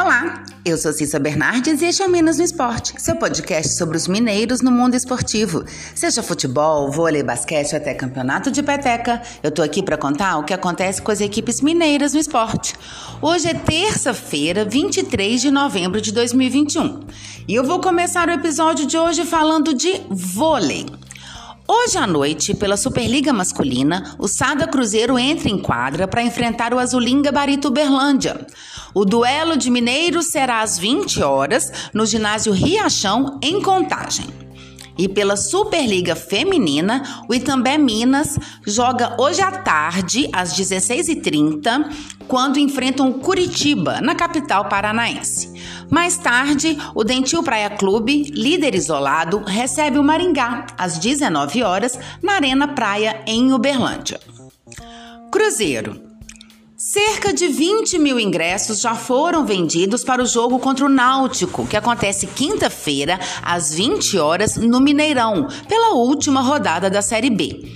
Olá, eu sou Cissa Bernardes e este é o Minas no Esporte, seu podcast sobre os mineiros no mundo esportivo. Seja futebol, vôlei, basquete ou até campeonato de peteca, eu tô aqui para contar o que acontece com as equipes mineiras no esporte. Hoje é terça-feira, 23 de novembro de 2021 e eu vou começar o episódio de hoje falando de vôlei. Hoje à noite, pela Superliga Masculina, o Sada Cruzeiro entra em quadra para enfrentar o Azulim Gabarito Uberlândia. O duelo de Mineiros será às 20 horas no ginásio Riachão, em Contagem. E pela Superliga Feminina, o Itambé Minas joga hoje à tarde, às 16h30, quando enfrentam Curitiba, na capital paranaense. Mais tarde, o Dentil Praia Clube, líder isolado, recebe o Maringá às 19 horas na Arena Praia em Uberlândia. Cruzeiro. Cerca de 20 mil ingressos já foram vendidos para o jogo contra o Náutico, que acontece quinta-feira, às 20 horas, no Mineirão, pela última rodada da Série B.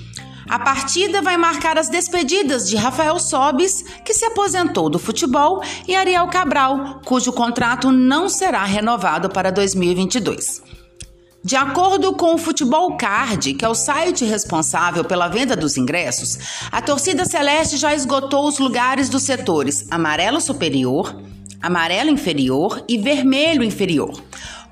A partida vai marcar as despedidas de Rafael Sobis, que se aposentou do futebol, e Ariel Cabral, cujo contrato não será renovado para 2022. De acordo com o Futebol Card, que é o site responsável pela venda dos ingressos, a torcida celeste já esgotou os lugares dos setores amarelo superior, amarelo inferior e vermelho inferior.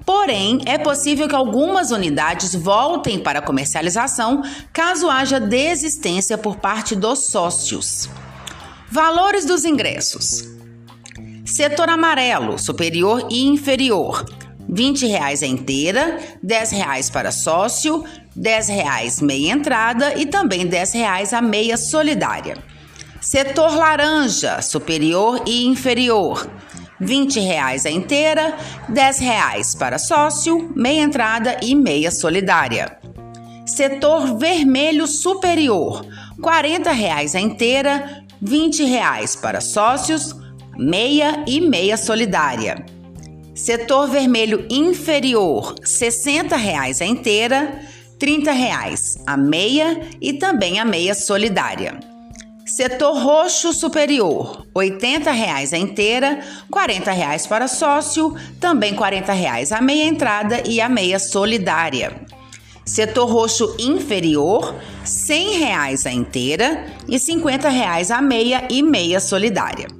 Porém, é possível que algumas unidades voltem para comercialização caso haja desistência por parte dos sócios. Valores dos ingressos: Setor amarelo, superior e inferior. R$ 20,00 a inteira, R$ 10,00 para sócio, R$ 10,00 meia entrada e também R$ 10,00 a meia solidária. Setor laranja, superior e inferior. 20 reais a inteira, 10 reais para sócio, meia entrada e meia solidária. Setor vermelho superior, 40 reais a inteira, 20 reais para sócios, meia e meia solidária. Setor vermelho inferior, 60 reais a inteira, 30 reais a meia e também a meia solidária. Setor roxo superior, R$ 80,00 a inteira, R$ 40,00 para sócio, também R$ 40,00 a meia entrada e a meia solidária. Setor roxo inferior, R$ 100,00 a inteira e R$ 50,00 a meia e meia solidária.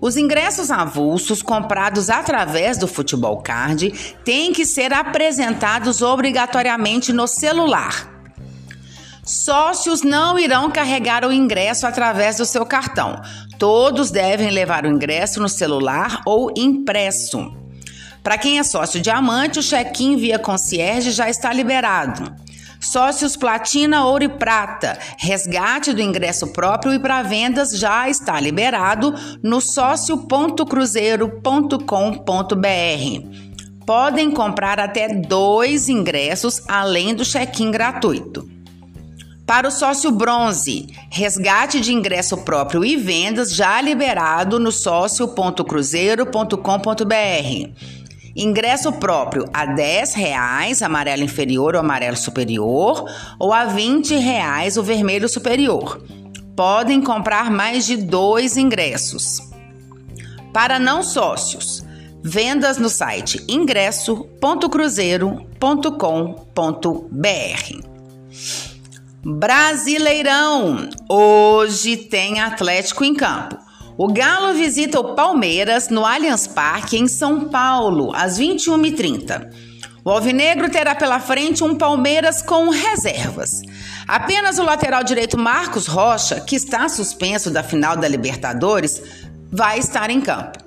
Os ingressos avulsos comprados através do Futebol Card têm que ser apresentados obrigatoriamente no celular Sócios não irão carregar o ingresso através do seu cartão. Todos devem levar o ingresso no celular ou impresso. Para quem é sócio diamante, o check-in via concierge já está liberado. Sócios platina, ouro e prata, resgate do ingresso próprio e para vendas já está liberado no sócio.cruzeiro.com.br. Podem comprar até dois ingressos além do check-in gratuito. Para o sócio bronze, resgate de ingresso próprio e vendas já liberado no sócio.cruzeiro.com.br. Ingresso próprio a R$ 10,00, amarelo inferior ou amarelo superior, ou a R$ 20,00 o vermelho superior. Podem comprar mais de dois ingressos. Para não sócios, vendas no site ingresso.cruzeiro.com.br. Brasileirão! Hoje tem Atlético em campo. O Galo visita o Palmeiras no Allianz Parque, em São Paulo, às 21h30. O Alvinegro terá pela frente um Palmeiras com reservas. Apenas o lateral direito Marcos Rocha, que está suspenso da final da Libertadores, vai estar em campo.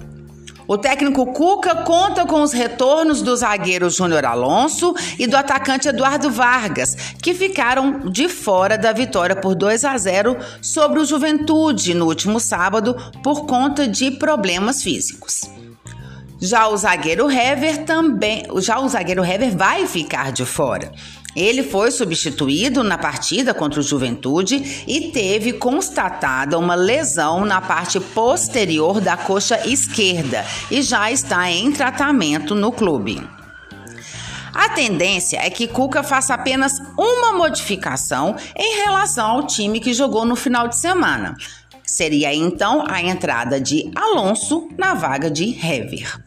O técnico Cuca conta com os retornos do zagueiro Júnior Alonso e do atacante Eduardo Vargas, que ficaram de fora da vitória por 2 a 0 sobre o Juventude no último sábado por conta de problemas físicos. Já o zagueiro Hever também, já o zagueiro Hever vai ficar de fora. Ele foi substituído na partida contra o Juventude e teve constatada uma lesão na parte posterior da coxa esquerda e já está em tratamento no clube. A tendência é que Cuca faça apenas uma modificação em relação ao time que jogou no final de semana. Seria então a entrada de Alonso na vaga de Hever.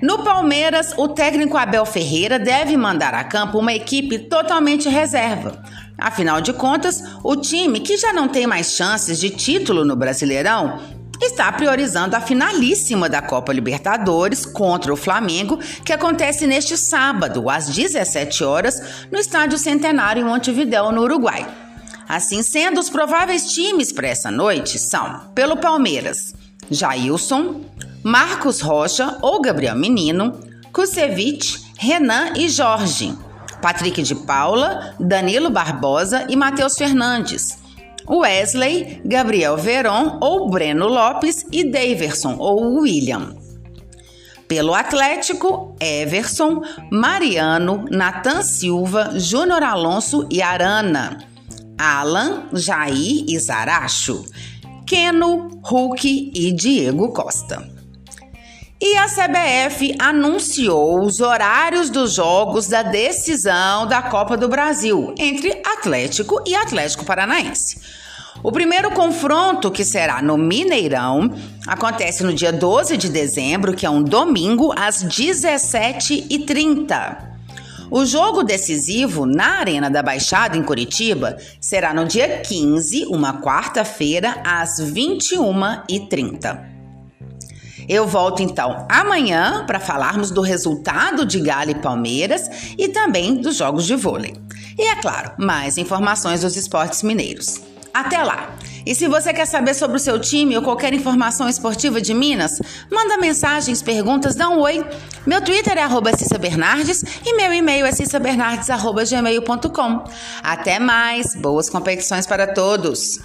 No Palmeiras, o técnico Abel Ferreira deve mandar a campo uma equipe totalmente reserva. Afinal de contas, o time, que já não tem mais chances de título no Brasileirão, está priorizando a finalíssima da Copa Libertadores contra o Flamengo, que acontece neste sábado, às 17 horas, no Estádio Centenário em Montevidéu, no Uruguai. Assim sendo, os prováveis times para essa noite são, pelo Palmeiras, Jailson, Marcos Rocha ou Gabriel Menino, Kusevich, Renan e Jorge, Patrick de Paula, Danilo Barbosa e Matheus Fernandes. Wesley, Gabriel Veron ou Breno Lopes e Daverson ou William. Pelo Atlético, Everson, Mariano, Natan Silva, Júnior Alonso e Arana. Alan, Jair e Zaracho. Keno, Hulk e Diego Costa. E a CBF anunciou os horários dos jogos da decisão da Copa do Brasil entre Atlético e Atlético Paranaense. O primeiro confronto, que será no Mineirão, acontece no dia 12 de dezembro, que é um domingo, às 17h30. O jogo decisivo na Arena da Baixada, em Curitiba, será no dia 15, uma quarta-feira, às 21h30. Eu volto então amanhã para falarmos do resultado de Galo e Palmeiras e também dos jogos de vôlei. E é claro, mais informações dos esportes mineiros. Até lá! E se você quer saber sobre o seu time ou qualquer informação esportiva de Minas, manda mensagens, perguntas, dá um oi. Meu Twitter é arroba Bernardes e meu e-mail é cissabernardes.gmail.com. Até mais! Boas competições para todos!